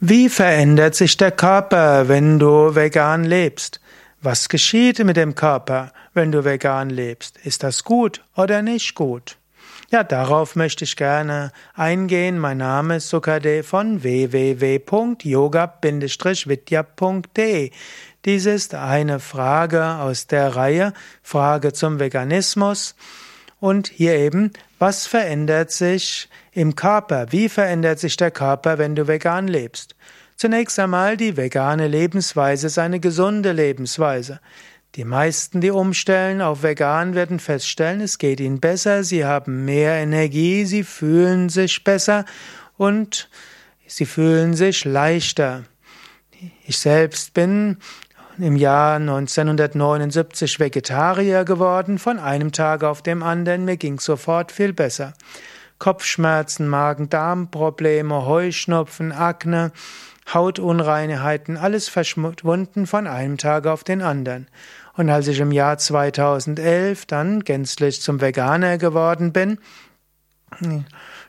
Wie verändert sich der Körper, wenn du vegan lebst? Was geschieht mit dem Körper, wenn du vegan lebst? Ist das gut oder nicht gut? Ja, darauf möchte ich gerne eingehen. Mein Name ist Sukadev von www.yoga-vidya.de. Dies ist eine Frage aus der Reihe Frage zum Veganismus. Und hier eben, was verändert sich im Körper? Wie verändert sich der Körper, wenn du vegan lebst? Zunächst einmal, die vegane Lebensweise ist eine gesunde Lebensweise. Die meisten, die umstellen auf vegan, werden feststellen, es geht ihnen besser, sie haben mehr Energie, sie fühlen sich besser und sie fühlen sich leichter. Ich selbst bin im Jahr 1979 Vegetarier geworden, von einem Tag auf dem anderen, mir ging sofort viel besser. Kopfschmerzen, Magen-Darm-Probleme, Heuschnupfen, Akne, Hautunreinheiten, alles verschwunden von einem Tag auf den anderen. Und als ich im Jahr 2011 dann gänzlich zum Veganer geworden bin,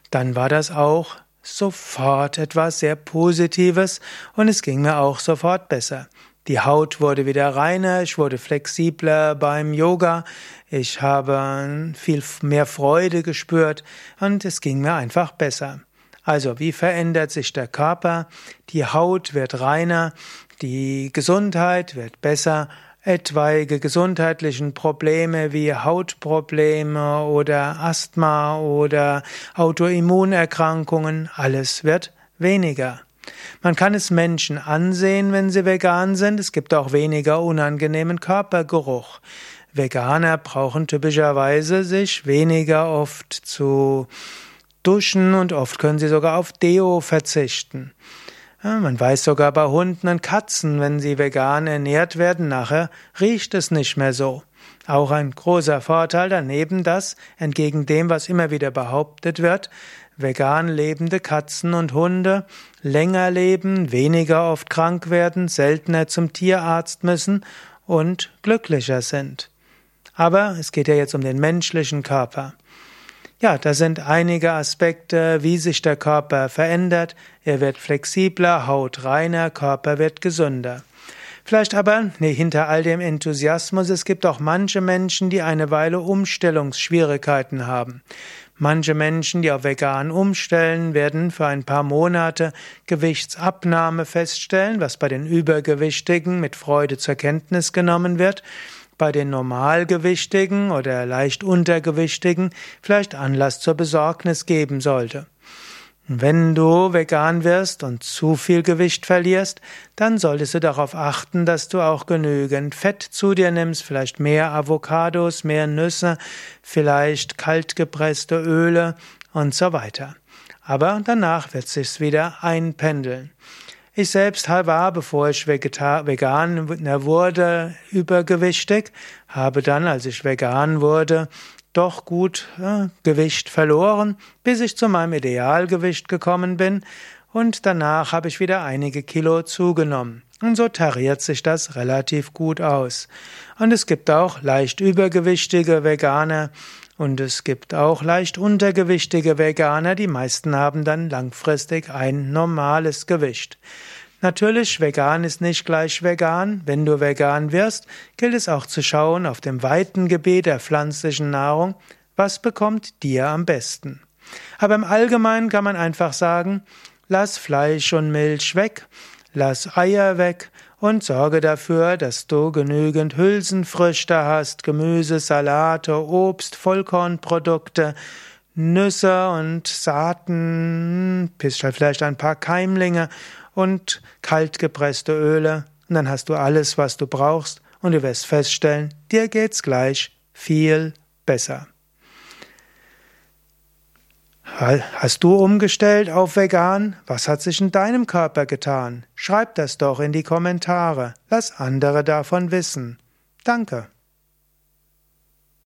dann war das auch sofort etwas sehr Positives und es ging mir auch sofort besser. Die Haut wurde wieder reiner, ich wurde flexibler beim Yoga, ich habe viel mehr Freude gespürt und es ging mir einfach besser. Also, wie verändert sich der Körper? Die Haut wird reiner, die Gesundheit wird besser, etwaige gesundheitlichen Probleme wie Hautprobleme oder Asthma oder Autoimmunerkrankungen, alles wird weniger. Man kann es Menschen ansehen, wenn sie vegan sind. Es gibt auch weniger unangenehmen Körpergeruch. Veganer brauchen typischerweise sich weniger oft zu duschen und oft können sie sogar auf Deo verzichten. Ja, man weiß sogar bei Hunden und Katzen, wenn sie vegan ernährt werden, nachher riecht es nicht mehr so. Auch ein großer Vorteil daneben, dass, entgegen dem, was immer wieder behauptet wird, vegan lebende Katzen und Hunde länger leben, weniger oft krank werden, seltener zum Tierarzt müssen und glücklicher sind. Aber es geht ja jetzt um den menschlichen Körper. Ja, da sind einige Aspekte, wie sich der Körper verändert. Er wird flexibler, Haut reiner, Körper wird gesünder. Vielleicht aber nee, hinter all dem Enthusiasmus, es gibt auch manche Menschen, die eine Weile Umstellungsschwierigkeiten haben. Manche Menschen, die auf vegan umstellen, werden für ein paar Monate Gewichtsabnahme feststellen, was bei den Übergewichtigen mit Freude zur Kenntnis genommen wird, bei den Normalgewichtigen oder leicht Untergewichtigen vielleicht Anlass zur Besorgnis geben sollte. Wenn du vegan wirst und zu viel Gewicht verlierst, dann solltest du darauf achten, dass du auch genügend Fett zu dir nimmst, vielleicht mehr Avocados, mehr Nüsse, vielleicht kaltgepresste Öle und so weiter. Aber danach wird sich's wieder einpendeln. Ich selbst war, bevor ich vegan wurde, übergewichtig, habe dann, als ich vegan wurde, doch gut äh, Gewicht verloren, bis ich zu meinem Idealgewicht gekommen bin und danach habe ich wieder einige Kilo zugenommen. Und so tariert sich das relativ gut aus. Und es gibt auch leicht übergewichtige Veganer und es gibt auch leicht untergewichtige Veganer. Die meisten haben dann langfristig ein normales Gewicht. Natürlich, vegan ist nicht gleich vegan. Wenn du vegan wirst, gilt es auch zu schauen auf dem weiten Gebiet der pflanzlichen Nahrung, was bekommt dir am besten. Aber im Allgemeinen kann man einfach sagen, lass Fleisch und Milch weg, lass Eier weg und sorge dafür, dass du genügend Hülsenfrüchte hast, Gemüse, Salate, Obst, Vollkornprodukte, Nüsse und Saaten, vielleicht ein paar Keimlinge und kaltgepresste Öle. Und dann hast du alles, was du brauchst und du wirst feststellen, dir geht's gleich viel besser. Hast du umgestellt auf vegan? Was hat sich in deinem Körper getan? Schreib das doch in die Kommentare. Lass andere davon wissen. Danke.